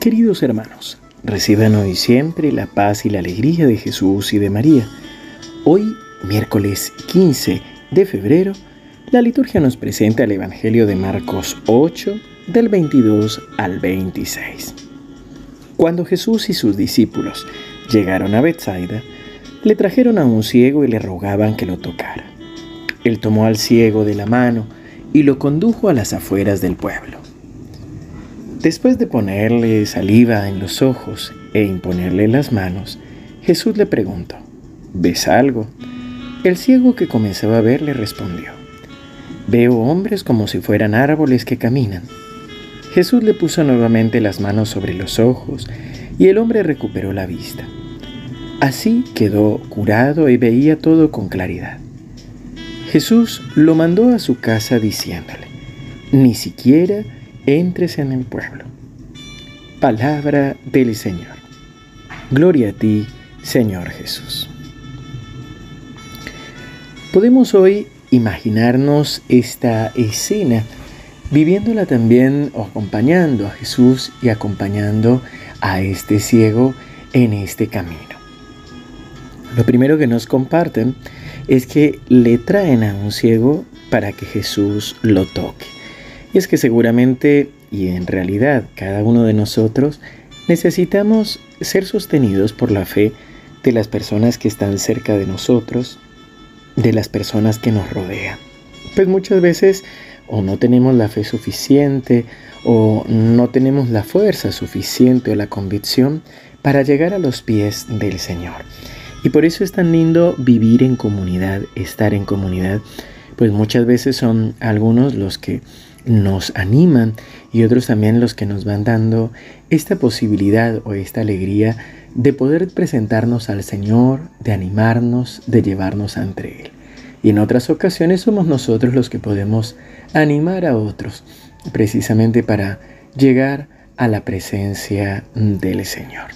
Queridos hermanos, reciban hoy siempre la paz y la alegría de Jesús y de María. Hoy, miércoles 15 de febrero, la liturgia nos presenta el Evangelio de Marcos 8, del 22 al 26. Cuando Jesús y sus discípulos llegaron a Bethsaida, le trajeron a un ciego y le rogaban que lo tocara. Él tomó al ciego de la mano y lo condujo a las afueras del pueblo. Después de ponerle saliva en los ojos e imponerle las manos, Jesús le preguntó, ¿ves algo? El ciego que comenzaba a ver le respondió, veo hombres como si fueran árboles que caminan. Jesús le puso nuevamente las manos sobre los ojos y el hombre recuperó la vista. Así quedó curado y veía todo con claridad. Jesús lo mandó a su casa diciéndole, ni siquiera entres en el pueblo. Palabra del Señor. Gloria a ti, Señor Jesús. Podemos hoy imaginarnos esta escena viviéndola también o acompañando a Jesús y acompañando a este ciego en este camino. Lo primero que nos comparten es que le traen a un ciego para que Jesús lo toque. Y es que seguramente y en realidad cada uno de nosotros necesitamos ser sostenidos por la fe de las personas que están cerca de nosotros, de las personas que nos rodean. Pues muchas veces o no tenemos la fe suficiente o no tenemos la fuerza suficiente o la convicción para llegar a los pies del Señor. Y por eso es tan lindo vivir en comunidad, estar en comunidad, pues muchas veces son algunos los que nos animan y otros también los que nos van dando esta posibilidad o esta alegría de poder presentarnos al Señor, de animarnos, de llevarnos ante Él. Y en otras ocasiones somos nosotros los que podemos animar a otros, precisamente para llegar a la presencia del Señor.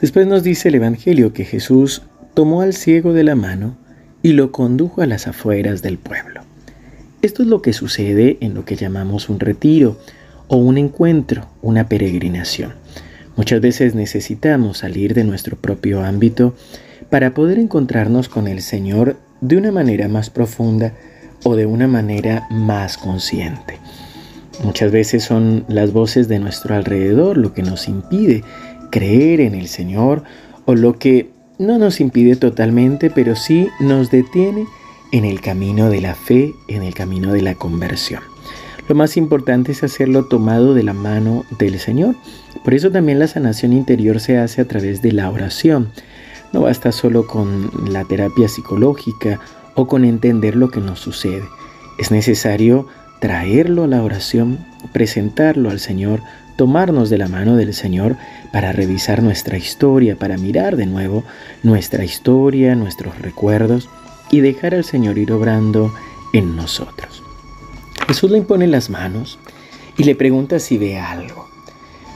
Después nos dice el Evangelio que Jesús tomó al ciego de la mano y lo condujo a las afueras del pueblo. Esto es lo que sucede en lo que llamamos un retiro o un encuentro, una peregrinación. Muchas veces necesitamos salir de nuestro propio ámbito para poder encontrarnos con el Señor de una manera más profunda o de una manera más consciente. Muchas veces son las voces de nuestro alrededor lo que nos impide creer en el Señor o lo que no nos impide totalmente, pero sí nos detiene en el camino de la fe, en el camino de la conversión. Lo más importante es hacerlo tomado de la mano del Señor. Por eso también la sanación interior se hace a través de la oración. No basta solo con la terapia psicológica o con entender lo que nos sucede. Es necesario traerlo a la oración, presentarlo al Señor, tomarnos de la mano del Señor para revisar nuestra historia, para mirar de nuevo nuestra historia, nuestros recuerdos y dejar al Señor ir obrando en nosotros. Jesús le impone las manos y le pregunta si ve algo.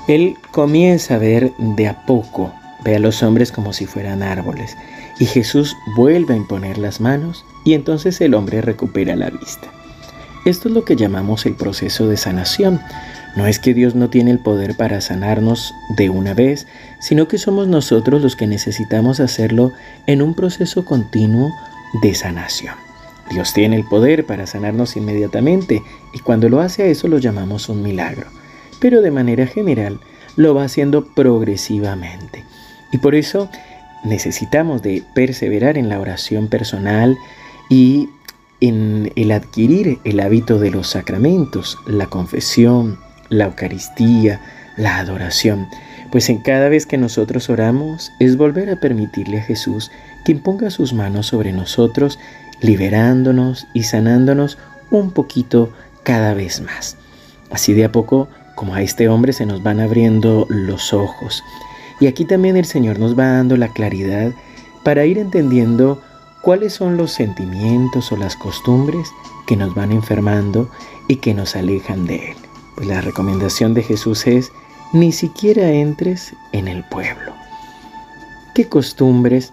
Él comienza a ver de a poco, ve a los hombres como si fueran árboles, y Jesús vuelve a imponer las manos y entonces el hombre recupera la vista. Esto es lo que llamamos el proceso de sanación. No es que Dios no tiene el poder para sanarnos de una vez, sino que somos nosotros los que necesitamos hacerlo en un proceso continuo de sanación. Dios tiene el poder para sanarnos inmediatamente y cuando lo hace a eso lo llamamos un milagro. Pero de manera general lo va haciendo progresivamente. Y por eso necesitamos de perseverar en la oración personal y en el adquirir el hábito de los sacramentos, la confesión, la Eucaristía, la adoración. Pues en cada vez que nosotros oramos es volver a permitirle a Jesús que imponga sus manos sobre nosotros, liberándonos y sanándonos un poquito cada vez más. Así de a poco, como a este hombre se nos van abriendo los ojos. Y aquí también el Señor nos va dando la claridad para ir entendiendo cuáles son los sentimientos o las costumbres que nos van enfermando y que nos alejan de Él. Pues la recomendación de Jesús es, ni siquiera entres en el pueblo. ¿Qué costumbres,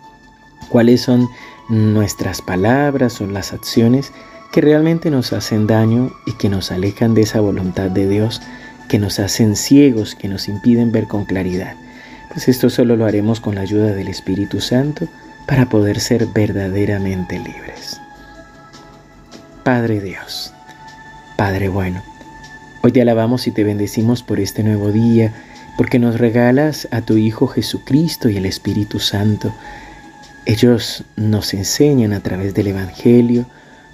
cuáles son nuestras palabras o las acciones que realmente nos hacen daño y que nos alejan de esa voluntad de Dios que nos hacen ciegos, que nos impiden ver con claridad. Pues esto solo lo haremos con la ayuda del Espíritu Santo para poder ser verdaderamente libres. Padre Dios, Padre bueno, hoy te alabamos y te bendecimos por este nuevo día, porque nos regalas a tu Hijo Jesucristo y el Espíritu Santo. Ellos nos enseñan a través del Evangelio,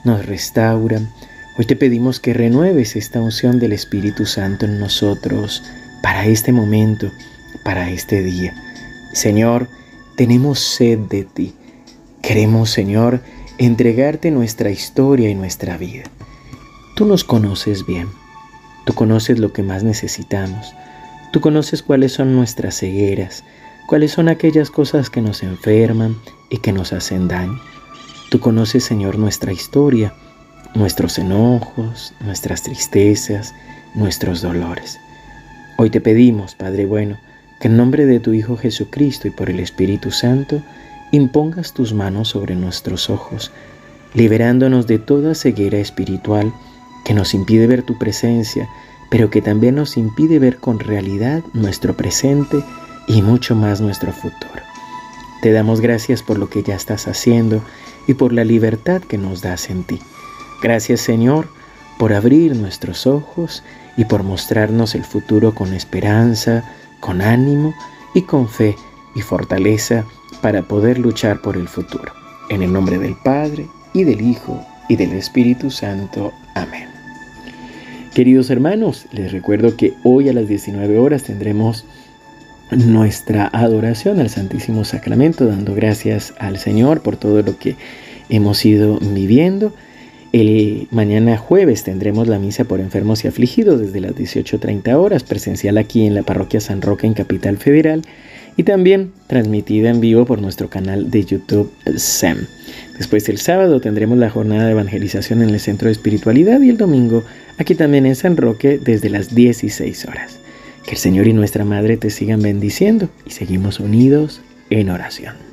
nos restauran. Hoy te pedimos que renueves esta unción del Espíritu Santo en nosotros para este momento para este día. Señor, tenemos sed de ti. Queremos, Señor, entregarte nuestra historia y nuestra vida. Tú nos conoces bien. Tú conoces lo que más necesitamos. Tú conoces cuáles son nuestras cegueras, cuáles son aquellas cosas que nos enferman y que nos hacen daño. Tú conoces, Señor, nuestra historia, nuestros enojos, nuestras tristezas, nuestros dolores. Hoy te pedimos, Padre bueno, que en nombre de tu Hijo Jesucristo y por el Espíritu Santo, impongas tus manos sobre nuestros ojos, liberándonos de toda ceguera espiritual que nos impide ver tu presencia, pero que también nos impide ver con realidad nuestro presente y mucho más nuestro futuro. Te damos gracias por lo que ya estás haciendo y por la libertad que nos das en ti. Gracias Señor por abrir nuestros ojos y por mostrarnos el futuro con esperanza, con ánimo y con fe y fortaleza para poder luchar por el futuro. En el nombre del Padre, y del Hijo, y del Espíritu Santo. Amén. Queridos hermanos, les recuerdo que hoy a las 19 horas tendremos nuestra adoración al Santísimo Sacramento, dando gracias al Señor por todo lo que hemos ido viviendo. El mañana jueves tendremos la misa por enfermos y afligidos desde las 18.30 horas, presencial aquí en la parroquia San Roque en Capital Federal y también transmitida en vivo por nuestro canal de YouTube SEM. Después el sábado tendremos la jornada de evangelización en el Centro de Espiritualidad y el domingo aquí también en San Roque desde las 16 horas. Que el Señor y nuestra Madre te sigan bendiciendo y seguimos unidos en oración.